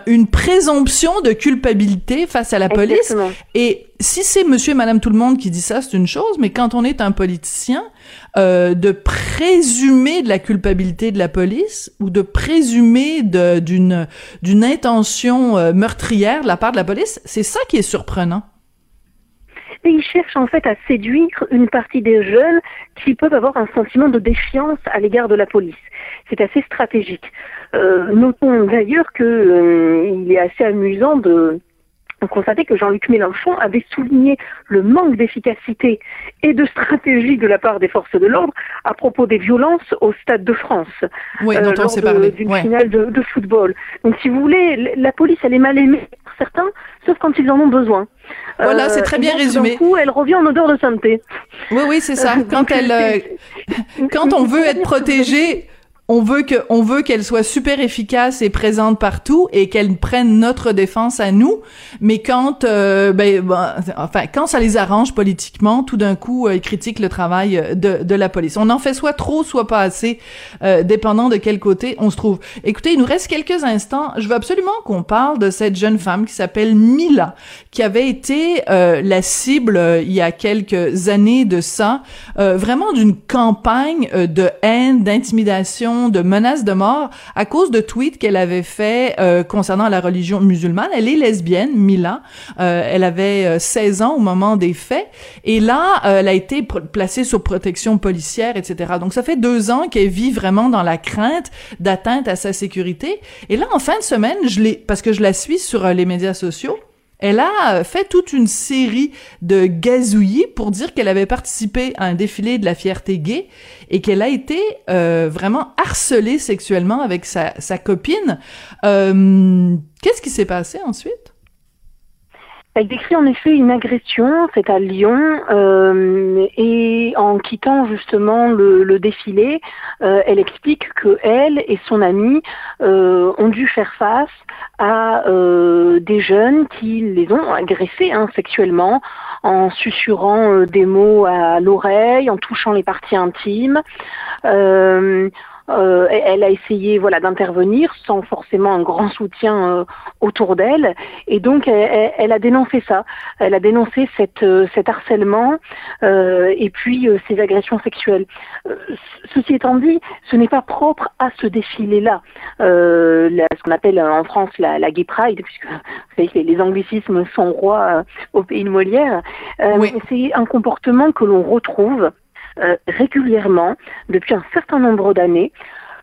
une présomption de culpabilité face à la police. Et si c'est monsieur et madame tout le monde qui dit ça, c'est une chose, mais quand on est un politicien, euh, de présumer de la culpabilité de la police ou de présumer d'une d'une intention euh, meurtrière de la part de la police, c'est ça qui est surprenant et ils cherchent en fait à séduire une partie des jeunes qui peuvent avoir un sentiment de défiance à l'égard de la police. C'est assez stratégique. Euh, notons d'ailleurs qu'il euh, est assez amusant de constater que Jean-Luc Mélenchon avait souligné le manque d'efficacité et de stratégie de la part des forces de l'ordre à propos des violences au Stade de France oui, euh, lors d'une finale de, de, football. Donc si vous voulez, la police elle est mal aimée par certains, sauf quand ils en ont besoin. Voilà, c'est très bien donc, résumé. Coup, elle revient en odeur de sainteté. Oui, oui, c'est ça. Quand elle, euh, quand on veut être protégé, on veut que on veut qu'elle soit super efficace et présente partout et qu'elle prenne notre défense à nous. Mais quand euh, ben, ben, enfin quand ça les arrange politiquement tout d'un coup euh, ils critiquent le travail euh, de, de la police. On en fait soit trop soit pas assez euh, dépendant de quel côté on se trouve. Écoutez il nous reste quelques instants. Je veux absolument qu'on parle de cette jeune femme qui s'appelle Mila qui avait été euh, la cible il y a quelques années de ça vraiment d'une campagne de haine d'intimidation de menaces de mort à cause de tweets qu'elle avait fait euh, concernant la religion musulmane. Elle est lesbienne, Mila. Euh, elle avait 16 euh, ans au moment des faits. Et là, euh, elle a été placée sous protection policière, etc. Donc, ça fait deux ans qu'elle vit vraiment dans la crainte d'atteinte à sa sécurité. Et là, en fin de semaine, je l'ai, parce que je la suis sur les médias sociaux, elle a fait toute une série de gazouillis pour dire qu'elle avait participé à un défilé de la fierté gay et qu'elle a été euh, vraiment harcelée sexuellement avec sa, sa copine. Euh, Qu'est-ce qui s'est passé ensuite? Elle décrit en effet une agression, c'est à Lyon, euh, et en quittant justement le, le défilé, euh, elle explique que elle et son amie euh, ont dû faire face à euh, des jeunes qui les ont agressés hein, sexuellement en susurrant euh, des mots à l'oreille, en touchant les parties intimes. Euh, euh, elle a essayé voilà d'intervenir sans forcément un grand soutien euh, autour d'elle, et donc elle, a dénoncé ça. Elle a dénoncé cette, cet harcèlement et puis ces agressions sexuelles. ceci étant dit, ce n'est pas propre à ce défilé-là, ce qu'on appelle en France la, la Gay Pride, puisque vous savez que les anglicismes sont rois au pays de Molière. C'est un comportement que l'on retrouve euh, régulièrement depuis un certain nombre d'années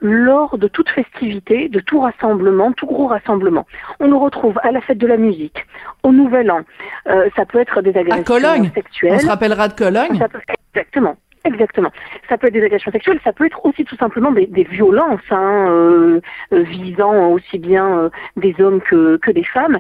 lors de toute festivité, de tout rassemblement, tout gros rassemblement. On le retrouve à la fête de la musique, au Nouvel An. Euh, ça peut être des agressions Cologne. sexuelles. On se rappellera de Cologne. exactement. Exactement. Ça peut être des agressions sexuelles, ça peut être aussi tout simplement des, violences hein, euh, visant aussi bien des hommes que, que des femmes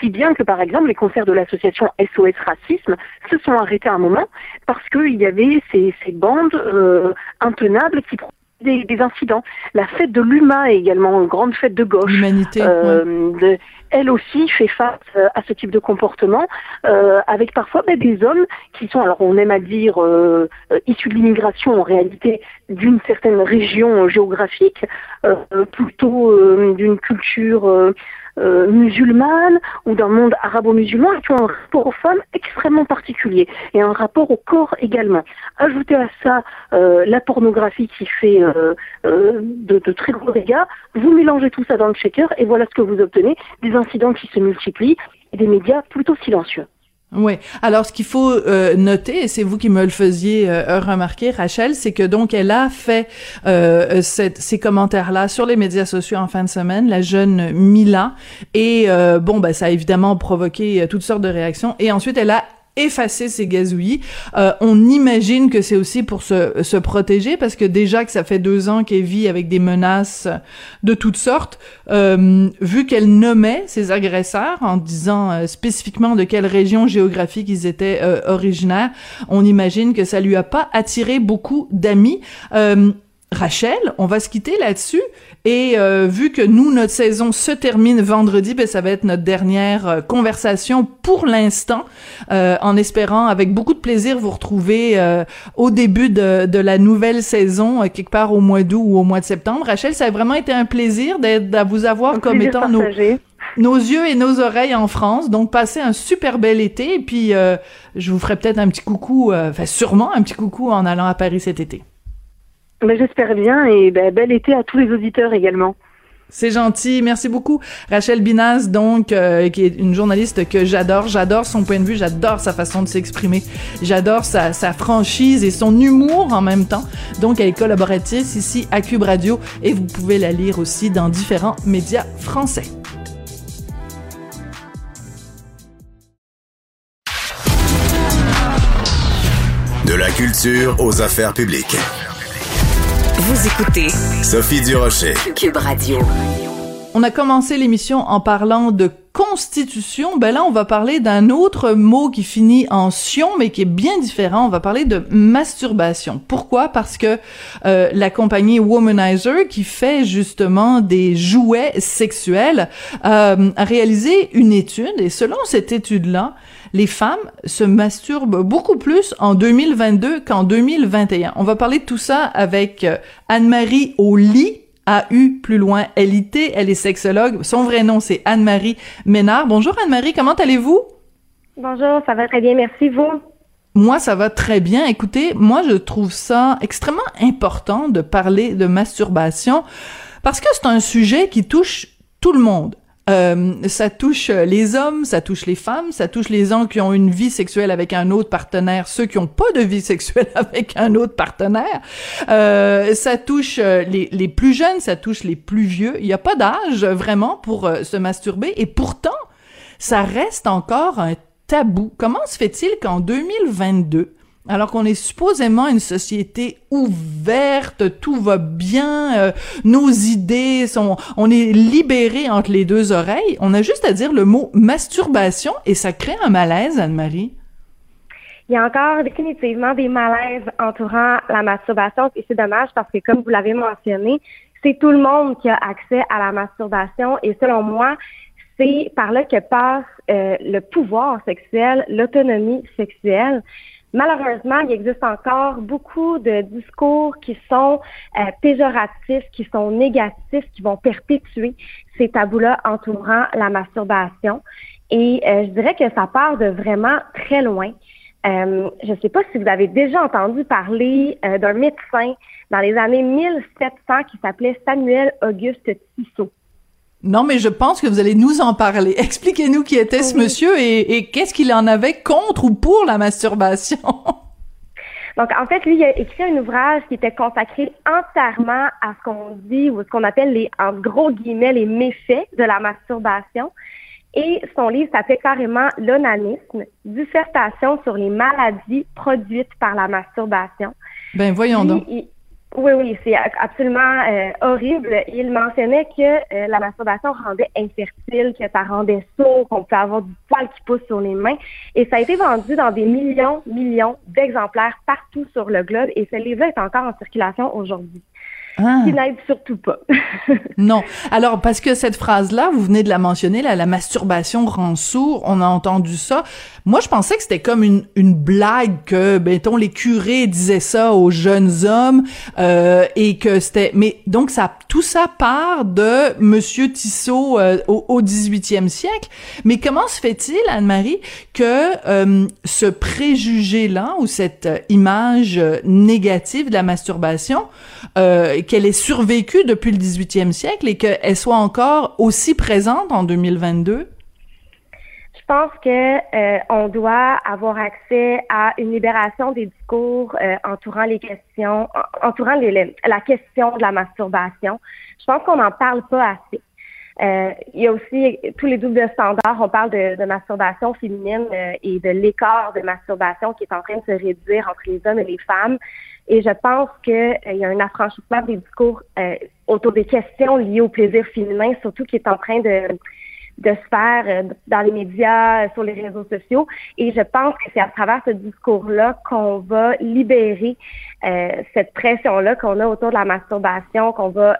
si bien que par exemple les concerts de l'association SOS Racisme se sont arrêtés à un moment parce qu'il y avait ces, bandes euh, intenables qui des, des, incidents. La fête de l'UMA est également une grande fête de gauche. L'humanité. Euh, elle aussi fait face euh, à ce type de comportement, euh, avec parfois des hommes qui sont, alors on aime à dire, euh, issus de l'immigration en réalité d'une certaine région géographique, plutôt d'une culture euh, musulmane ou d'un monde arabo-musulman qui ont un rapport aux femmes extrêmement particulier et un rapport au corps également. Ajoutez à ça euh, la pornographie qui fait euh, de, de, très gros dégâts, vous mélangez tout ça dans le shaker et voilà ce que vous obtenez, des incidents qui se multiplient et des médias plutôt silencieux. Oui. Alors, ce qu'il faut euh, noter, et c'est vous qui me le faisiez euh, remarquer, Rachel, c'est que donc elle a fait euh, ces commentaires-là sur les médias sociaux en fin de semaine, la jeune Mila, et bon, ben ça a évidemment provoqué toutes sortes de réactions. Et ensuite, elle a effacer ses gazouillis. Euh, on imagine que c'est aussi pour se, se protéger parce que déjà que ça fait deux ans qu'elle vit avec des menaces de toutes sortes, euh, vu qu'elle nommait ses agresseurs en disant euh, spécifiquement de quelle région géographique ils étaient originaires, on imagine que ça lui a pas attiré beaucoup d'amis. Euh, Rachel, on va se quitter là-dessus. Et euh, vu que nous, notre saison se termine vendredi, ben, ça va être notre dernière euh, conversation pour l'instant, euh, en espérant avec beaucoup de plaisir vous retrouver au début de, de, la nouvelle saison, quelque part au mois d'août ou au mois de septembre. Rachel, ça a vraiment été un plaisir d'être, vous avoir comme étant nos, nos yeux et nos oreilles en France. Donc, passez un super bel été. Et puis, je vous ferai peut-être un petit coucou, enfin sûrement un petit coucou en allant à Paris cet été. Ben, J'espère bien et ben, bel été à tous les auditeurs également. C'est gentil, merci beaucoup. Rachel Binaz, donc, euh, qui est une journaliste que j'adore. J'adore son point de vue, j'adore sa façon de s'exprimer. J'adore sa, sa, franchise et son humour en même temps. Donc, elle est collaboratrice ici à Cube Radio et vous pouvez la lire aussi dans différents médias français. De la culture aux affaires publiques. Vous écoutez Sophie Durocher, Cube Radio. On a commencé l'émission en parlant de constitution. Ben là, on va parler d'un autre mot qui finit en sion, mais qui est bien différent. On va parler de masturbation. Pourquoi? Parce que euh, la compagnie Womanizer, qui fait justement des jouets sexuels, euh, a réalisé une étude, et selon cette étude-là, les femmes se masturbent beaucoup plus en 2022 qu'en 2021. On va parler de tout ça avec euh, Anne-Marie Oli, A-U, plus loin L-I-T, elle est sexologue. Son vrai nom, c'est Anne-Marie Ménard. Bonjour Anne-Marie, comment allez-vous? Bonjour, ça va très bien, merci, vous? Moi, ça va très bien. Écoutez, moi, je trouve ça extrêmement important de parler de masturbation parce que c'est un sujet qui touche tout le monde. Euh, ça touche les hommes, ça touche les femmes, ça touche les gens qui ont une vie sexuelle avec un autre partenaire, ceux qui ont pas de vie sexuelle avec un autre partenaire. Euh, ça touche les, les, plus jeunes, ça touche les plus vieux. Il n'y a pas d'âge vraiment pour euh, se masturber et pourtant, ça reste encore un tabou. Comment se fait-il qu'en 2022, alors qu'on est supposément une société ouverte, tout va bien, euh, nos idées sont, on est libéré entre les deux oreilles. On a juste à dire le mot masturbation et ça crée un malaise, Anne-Marie. Il y a encore définitivement des malaises entourant la masturbation et c'est dommage parce que comme vous l'avez mentionné, c'est tout le monde qui a accès à la masturbation et selon moi, c'est par là que passe euh, le pouvoir sexuel, l'autonomie sexuelle. Malheureusement, il existe encore beaucoup de discours qui sont euh, péjoratifs, qui sont négatifs, qui vont perpétuer ces tabous-là entourant la masturbation. Et euh, je dirais que ça part de vraiment très loin. Euh, je ne sais pas si vous avez déjà entendu parler d'un médecin dans les années 1700 qui s'appelait Samuel Auguste Tissot. Non, mais je pense que vous allez nous en parler. Expliquez-nous qui était ce monsieur et, et qu'est-ce qu'il en avait contre ou pour la masturbation. Donc, en fait, lui, il a écrit un ouvrage qui était consacré entièrement à ce qu'on dit ou ce qu'on appelle les, en gros guillemets, les méfaits de la masturbation. Et son livre s'appelle carrément L'onanisme, dissertation sur les maladies produites par la masturbation. Ben, voyons donc. Oui, oui, c'est absolument euh, horrible. Il mentionnait que euh, la masturbation rendait infertile, que ça rendait sourd, qu'on pouvait avoir du poil qui pousse sur les mains. Et ça a été vendu dans des millions, millions d'exemplaires partout sur le globe. Et ce livre est encore en circulation aujourd'hui. Ah. Qui n'aide surtout pas. non. Alors, parce que cette phrase-là, vous venez de la mentionner, là, la masturbation rend sourd, on a entendu ça. Moi, je pensais que c'était comme une, une blague que, mettons, les curés disaient ça aux jeunes hommes euh, et que c'était... Mais donc, ça, tout ça part de Monsieur Tissot euh, au, au 18e siècle. Mais comment se fait-il, Anne-Marie, que euh, ce préjugé-là ou cette image négative de la masturbation, qu'elle ait survécu depuis le 18e siècle et qu'elle soit encore aussi présente en 2022? Je pense que euh, on doit avoir accès à une libération des discours euh, entourant les questions, entourant la question de la masturbation. Je pense qu'on n'en parle pas assez. Euh, il y a aussi tous les doubles standards. On parle de, de masturbation féminine et de l'écart de masturbation qui est en train de se réduire entre les hommes et les femmes. Et je pense qu'il y a un affranchissement des discours autour des questions liées au plaisir féminin, surtout qui est en train de de se faire euh, dans les médias, euh, sur les réseaux sociaux. Et je pense que c'est à travers ce discours-là qu'on va libérer euh, cette pression-là qu'on a autour de la masturbation, qu'on va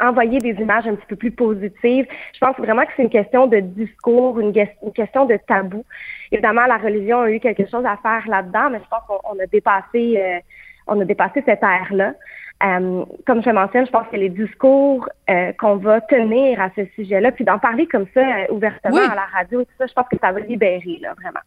envoyer des images un petit peu plus positives. Je pense vraiment que c'est une question de discours, une, question de tabou. Évidemment, la religion a eu quelque chose à faire là-dedans, mais je pense qu'on a dépassé, on a dépassé cette ère-là. Euh, comme je mentionne, je pense que les discours euh, qu'on va tenir à ce sujet-là, puis d'en parler comme ça euh, ouvertement à la radio, tout ça, je pense que ça va libérer, là, vraiment.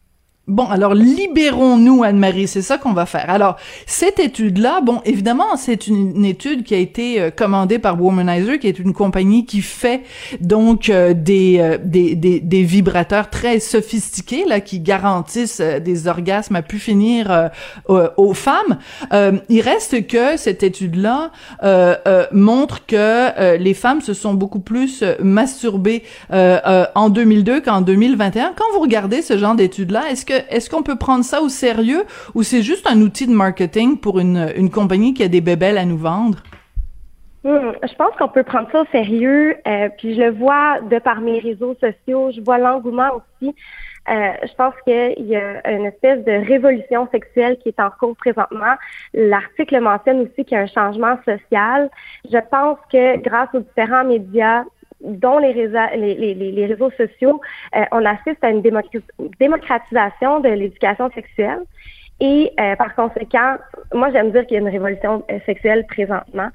Bon, alors libérons-nous, Anne-Marie, c'est ça qu'on va faire. Alors, cette étude-là, bon, évidemment, c'est une, étude qui a été euh, commandée par Womanizer, qui est une compagnie qui fait donc euh, des, euh, des, des, des, vibrateurs très sophistiqués, là, qui garantissent des orgasmes à pu finir aux femmes. il reste que cette étude-là montre que les femmes se sont beaucoup plus masturbées en 2002 qu'en 2021. Quand vous regardez ce genre d'études-là, est-ce que est-ce qu'on peut prendre ça au sérieux ou c'est juste un outil de marketing pour une, une compagnie qui a des bébelles à nous vendre? Hmm, je pense qu'on peut prendre ça au sérieux. Euh, puis je le vois de par mes réseaux sociaux. Je vois l'engouement aussi. Euh, je pense qu'il y a une espèce de révolution sexuelle qui est en cours présentement. L'article mentionne aussi qu'il y a un changement social. Je pense que grâce aux différents médias, dont les réseaux, les, les, les réseaux sociaux, euh, on assiste à une démocratisation de l'éducation sexuelle. Et euh, par conséquent, moi j'aime dire qu'il y a une révolution euh, sexuelle présentement.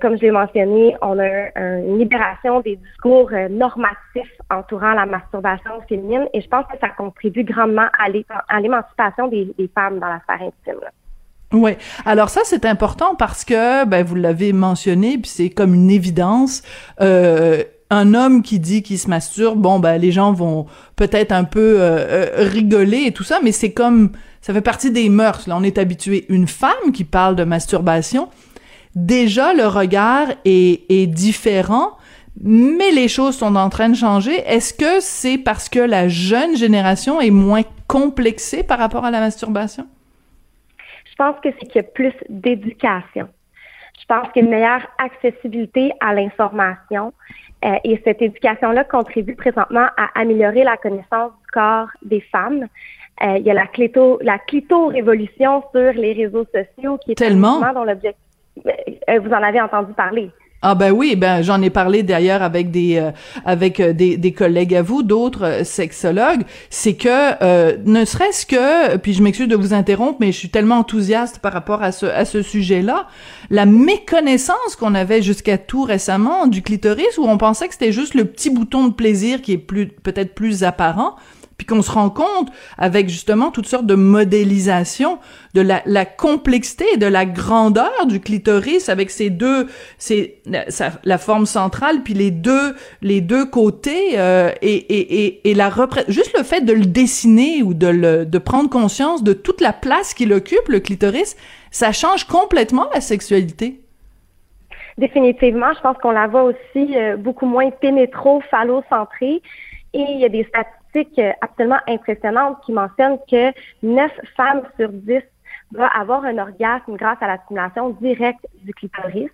comme je l'ai mentionné, on a une libération des discours normatifs entourant la masturbation féminine et je pense que ça contribue grandement à l'émancipation des, des, femmes dans la sphère intime. Oui. Alors ça, c'est important parce que, ben, vous l'avez mentionné, puis c'est comme une évidence. Euh, un homme qui dit qu'il se masturbe, bon, ben, les gens vont peut-être un peu euh, euh, rigoler et tout ça, mais c'est comme, ça fait partie des mœurs. Là, on est habitué. Une femme qui parle de masturbation, déjà le regard est, est différent. Mais les choses sont en train de changer. Est-ce que c'est parce que la jeune génération est moins complexée par rapport à la masturbation? Je pense que c'est qu'il y a plus d'éducation. Je pense qu'il y a une meilleure accessibilité à l'information. Euh, et cette éducation-là contribue présentement à améliorer la connaissance du corps des femmes. Euh, il y a la clito, la clito-révolution sur les réseaux sociaux qui est tellement? dans l'objectif. Euh, vous en avez entendu parler. Ah ben oui, ben j'en ai parlé d'ailleurs avec des euh, avec euh, des, des, collègues à vous, d'autres euh, sexologues, c'est que ne serait-ce que puis je m'excuse de vous interrompre mais je suis tellement enthousiaste par rapport à ce à ce sujet-là, la méconnaissance qu'on avait jusqu'à tout récemment du clitoris où on pensait que c'était juste le petit bouton de plaisir qui est plus peut-être plus apparent puis qu'on se rend compte avec justement toutes sortes de modélisations de la, la complexité de la grandeur du clitoris avec ses deux c'est la forme centrale puis les deux les deux côtés euh, et, et, et, et la juste le fait de le dessiner ou de le de prendre conscience de toute la place qu'il occupe le clitoris ça change complètement la sexualité Définitivement, je pense qu'on la voit aussi euh, beaucoup moins pénétro-phallocentrée. Et il y a des statistiques absolument impressionnante qui mentionne que 9 femmes sur 10 va avoir un orgasme grâce à la stimulation directe du clitoris.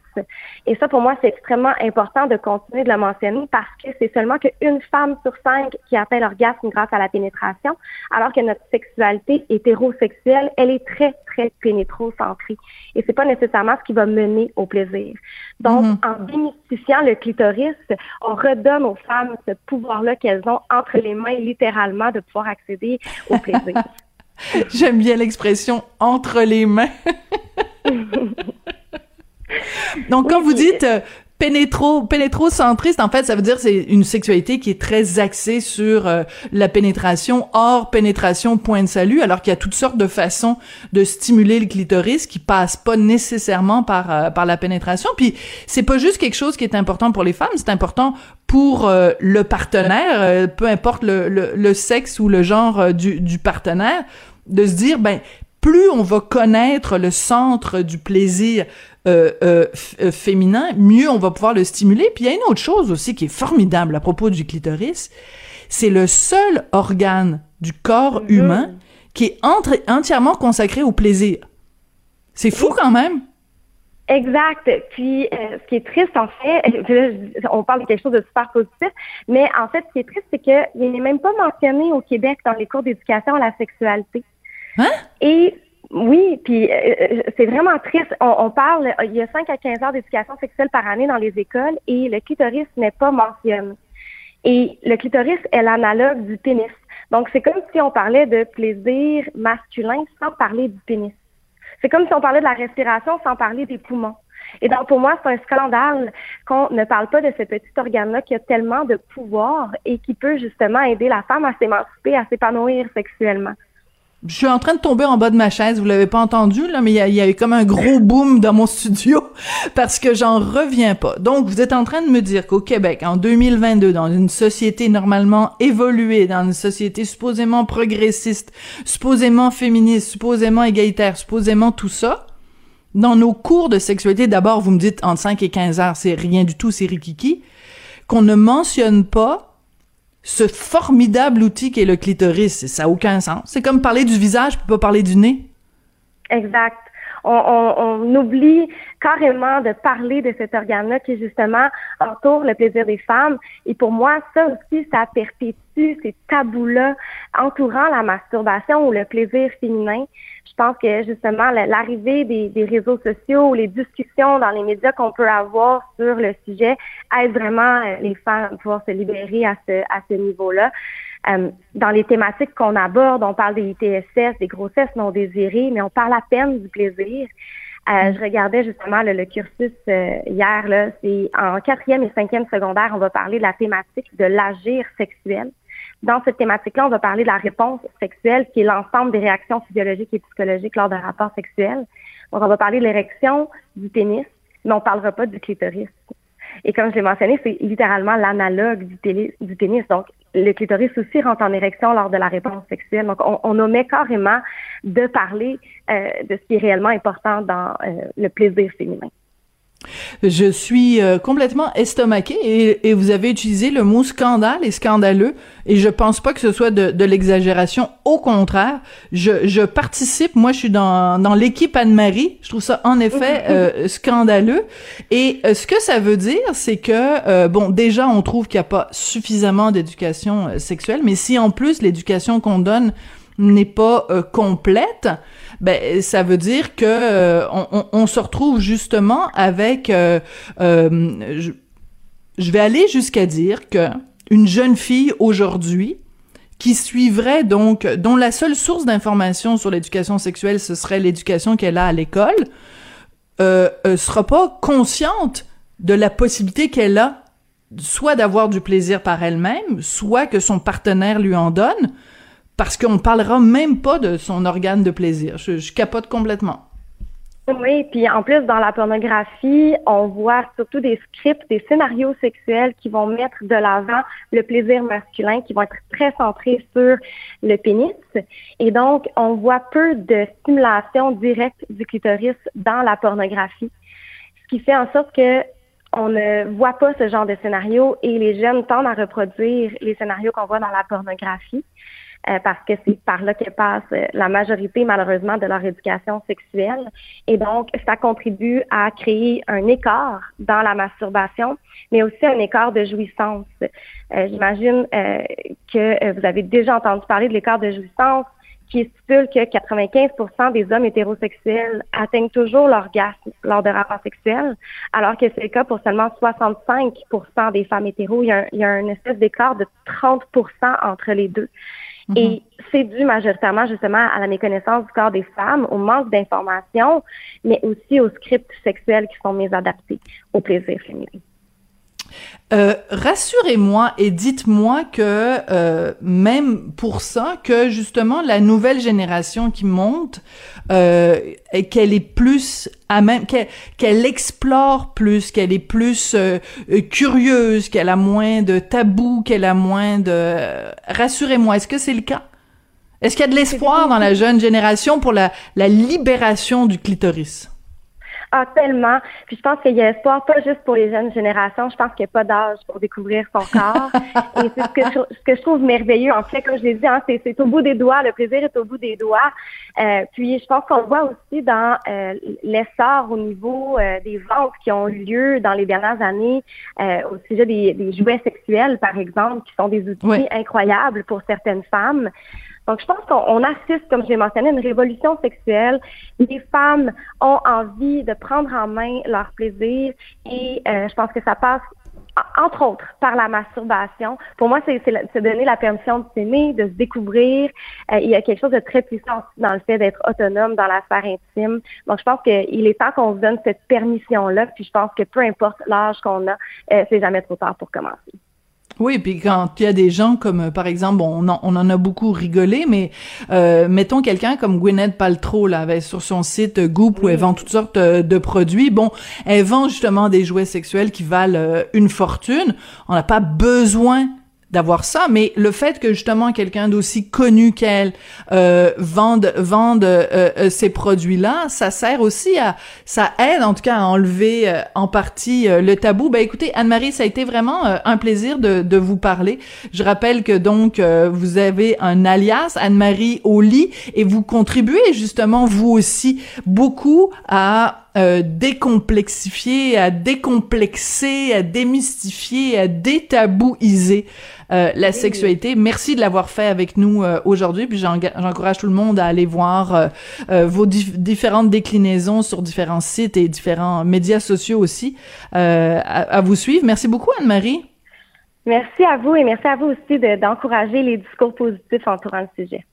Et ça, pour moi, c'est extrêmement important de continuer de le mentionner parce que c'est seulement qu'une femme sur cinq qui atteint l'orgasme grâce à la pénétration, alors que notre sexualité hétérosexuelle, elle est très, très pénétrocentrée. Et c'est pas nécessairement ce qui va mener au plaisir. Donc, mm-hmm. en démystifiant le clitoris, on redonne aux femmes ce pouvoir-là qu'elles ont entre les mains, littéralement, de pouvoir accéder au plaisir. J'aime bien l'expression entre les mains. Donc, quand vous dites euh, pénétro pénétrocentriste en fait ça veut dire c'est une sexualité qui est très axée sur euh, la pénétration hors pénétration point de salut alors qu'il y a toutes sortes de façons de stimuler le clitoris qui passent pas nécessairement par euh, par la pénétration puis c'est pas juste quelque chose qui est important pour les femmes c'est important pour le partenaire peu importe le, le, le, sexe ou le genre du, du partenaire de se dire ben plus on va connaître le centre du plaisir euh, euh, euh, féminin, mieux on va pouvoir le stimuler. Puis il y a une autre chose aussi qui est formidable à propos du clitoris, c'est le seul organe du corps humain qui est entièrement consacré au plaisir. C'est fou quand même. Exact. Puis, ce qui est triste, en fait, on parle de quelque chose de super positif, mais en fait, ce qui est triste, c'est qu'il n'est même pas mentionné au Québec dans les cours d'éducation à la sexualité. Hein? Et oui, puis euh, euh, c'est vraiment triste. On, parle, il y a 5 à 15 heures d'éducation sexuelle par année dans les écoles et le clitoris n'est pas mentionné. Et le clitoris est l'analogue du pénis. Donc, c'est comme si on parlait de plaisir masculin sans parler du pénis. C'est comme si on parlait de la respiration sans parler des poumons. Et donc, pour moi, c'est un scandale qu'on ne parle pas de ce petit organe-là qui a tellement de pouvoir et qui peut justement aider la femme à s'émanciper, à s'épanouir sexuellement. Je suis en train de tomber en bas de ma chaise, vous l'avez pas entendu là, mais il y a, eu comme un gros boom dans mon studio parce que j'en reviens pas. Donc vous êtes en train de me dire qu'au Québec en 2022 dans une société normalement évoluée, dans une société supposément progressiste, supposément féministe, supposément égalitaire, supposément tout ça, dans nos cours de sexualité, d'abord vous me dites entre 5 et 15 heures, c'est rien du tout, c'est rikiki, qu'on ne mentionne pas ce formidable outil qu'est le clitoris. Ça n'a aucun sens. C'est comme parler du visage, puis pas parler du nez. Exact. On, on, oublie carrément de parler de cet organe-là qui justement entoure le plaisir des femmes. Et pour moi, ça aussi, ça perpétue ces tabous-là entourant la masturbation ou le plaisir féminin je pense que justement l'arrivée des, réseaux sociaux les discussions dans les médias qu'on peut avoir sur le sujet aide vraiment euh, les femmes à pouvoir se libérer à ce, à ce niveau-là. Euh, dans les thématiques qu'on aborde, on parle des ITSS, des grossesses non désirées, mais on parle à peine du plaisir. Euh, je regardais justement le, cursus hier, là, c'est en quatrième et cinquième secondaire, on va parler de la thématique de l'agir sexuel. Dans cette thématique-là, on va parler de la réponse sexuelle, qui est l'ensemble des réactions physiologiques et psychologiques lors d'un rapport sexuel. Donc, on va parler de l'érection, du pénis, mais on ne parlera pas du clitoris. Et comme je l'ai mentionné, c'est littéralement l'analogue du, du pénis. Donc, le clitoris aussi rentre en érection lors de la réponse sexuelle. Donc, on, on omet carrément de parler euh, de ce qui est réellement important dans euh, le plaisir féminin. Je suis euh, complètement estomaqué et, et, vous avez utilisé le mot scandale et scandaleux et je pense pas que ce soit de, de l'exagération. Au contraire, je, je, participe. Moi, je suis dans, dans l'équipe Anne-Marie. Je trouve ça en effet euh, scandaleux. Et euh, ce que ça veut dire, c'est que bon, déjà, on trouve qu'il n'y a pas suffisamment d'éducation sexuelle, mais si en plus l'éducation qu'on donne n'est pas complète, ben ça veut dire que on, on, se retrouve justement avec je, je vais aller jusqu'à dire que une jeune fille aujourd'hui qui suivrait donc, dont la seule source d'information sur l'éducation sexuelle, ce serait l'éducation qu'elle a à l'école, euh, euh, sera pas consciente de la possibilité qu'elle a soit d'avoir du plaisir par elle-même, soit que son partenaire lui en donne, parce qu'on parlera même pas de son organe de plaisir. Je, je capote complètement. Oui, puis en plus, dans la pornographie, on voit surtout des scripts, des scénarios sexuels qui vont mettre de l'avant le plaisir masculin, qui vont être très centrés sur le pénis. Et donc, on voit peu de stimulation directe du clitoris dans la pornographie, ce qui fait en sorte que on ne voit pas ce genre de scénario et les jeunes tendent à reproduire les scénarios qu'on voit dans la pornographie. Euh, parce que c'est par là que passe euh, la majorité, malheureusement, de leur éducation sexuelle. Et donc, ça contribue à créer un écart dans la masturbation, mais aussi un écart de jouissance. Euh, j'imagine que vous avez déjà entendu parler de l'écart de jouissance qui stipule que 95% des hommes hétérosexuels atteignent toujours l'orgasme lors de rapports sexuels, alors que c'est le cas pour seulement 65% des femmes hétéros. Il y a, un, il y a un espèce d'écart de 30% entre les deux. Et mhm. c'est dû majoritairement justement à la méconnaissance du corps des femmes, au manque d'informations, mais aussi aux scripts sexuels qui sont mésadaptés au plaisir féminin. Euh, rassurez-moi et dites-moi que euh, même pour ça, que justement la nouvelle génération qui monte, euh, qu'elle est plus à même, qu'elle explore plus, qu'elle est plus euh, curieuse, qu'elle a moins de tabous, qu'elle a moins de. Rassurez-moi, est-ce que c'est le cas? Est-ce qu'il y a de l'espoir dans la jeune génération pour la, la libération du clitoris? Ah, tellement. Puis je pense qu'il y a espoir, pas juste pour les jeunes générations. Je pense qu'il n'y a pas d'âge pour découvrir son corps. Et c'est ce que, je, ce que je trouve merveilleux. En fait, comme je l'ai dit, hein, c'est, au bout des doigts. Le plaisir est au bout des doigts. Euh, puis je pense qu'on le voit aussi dans euh, l'essor au niveau euh, des ventes qui ont eu lieu dans les dernières années euh, au sujet des, des, jouets sexuels, par exemple, qui sont des outils incroyables pour certaines femmes. Donc, je pense qu'on assiste, comme je l'ai mentionné, à une révolution sexuelle. Les femmes ont envie de prendre en main leur plaisir et euh, je pense que ça passe entre autres, par la masturbation. Pour moi, c'est se donner la permission de s'aimer, de se découvrir. Euh, il y a quelque chose de très puissant dans le fait d'être autonome dans la sphère intime. Donc, je pense qu'il est temps qu'on se donne cette permission-là. Puis, je pense que peu importe l'âge qu'on a, euh, c'est jamais trop tard pour commencer. Oui, puis quand il y a des gens comme, euh, par exemple, on en, on en a beaucoup rigolé, mais euh, mettons quelqu'un comme Gwyneth Paltrow, là, avec, sur son site Goop, où elle vend toutes sortes euh, de produits. Bon, elle vend justement des jouets sexuels qui valent une fortune. On n'a pas besoin d'avoir ça, mais le fait que justement quelqu'un d'aussi connu qu'elle euh, vende vende euh, euh, ces produits-là, ça sert aussi à, ça aide en tout cas à enlever euh, en partie le tabou. Ben écoutez, Anne-Marie, ça a été vraiment un plaisir de, de vous parler. Je rappelle que donc vous avez un alias Anne-Marie au lit et vous contribuez justement vous aussi beaucoup à euh, décomplexifier, à décomplexer, à démystifier, à détabouiser euh, la sexualité. Merci de l'avoir fait avec nous euh, aujourd'hui. Puis j'encourage tout le monde à aller voir vos différentes déclinaisons sur différents sites et différents médias sociaux aussi. À, vous suivre. Merci beaucoup Anne-Marie. Merci à vous et merci à vous aussi d'encourager les discours positifs entourant le sujet.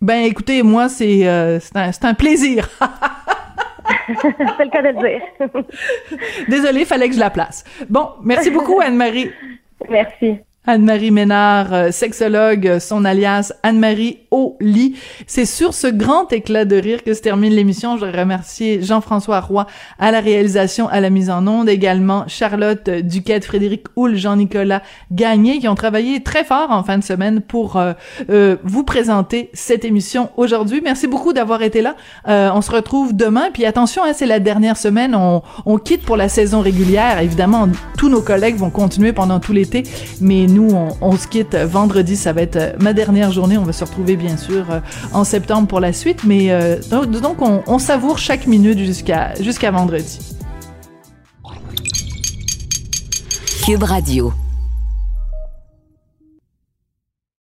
Ben écoutez, moi c'est c'est un, un plaisir. c'est le cas de le dire. Désolée, fallait que je la place. Bon, merci beaucoup, Anne-Marie. Merci. Anne-Marie Ménard, euh, sexologue, son alias Anne-Marie lit. C'est sur ce grand éclat de rire que se termine l'émission. Je remercie Jean-François Roy à la réalisation, à la mise en onde, également Charlotte Duquette, Frédéric Houle, Jean-Nicolas Gagné, qui ont travaillé très fort en fin de semaine pour euh, euh, vous présenter cette émission aujourd'hui. Merci beaucoup d'avoir été là. on se retrouve demain. Puis attention, hein, c'est la dernière semaine. On, on quitte pour la saison régulière. Évidemment, tous nos collègues vont continuer pendant tout l'été, mais nous, on, se quitte vendredi. Ça va être euh, ma dernière journée. On va se retrouver, bien sûr, euh, en septembre pour la suite. Mais euh, donc, on, savoure chaque minute jusqu'à jusqu'à vendredi. Cube Radio.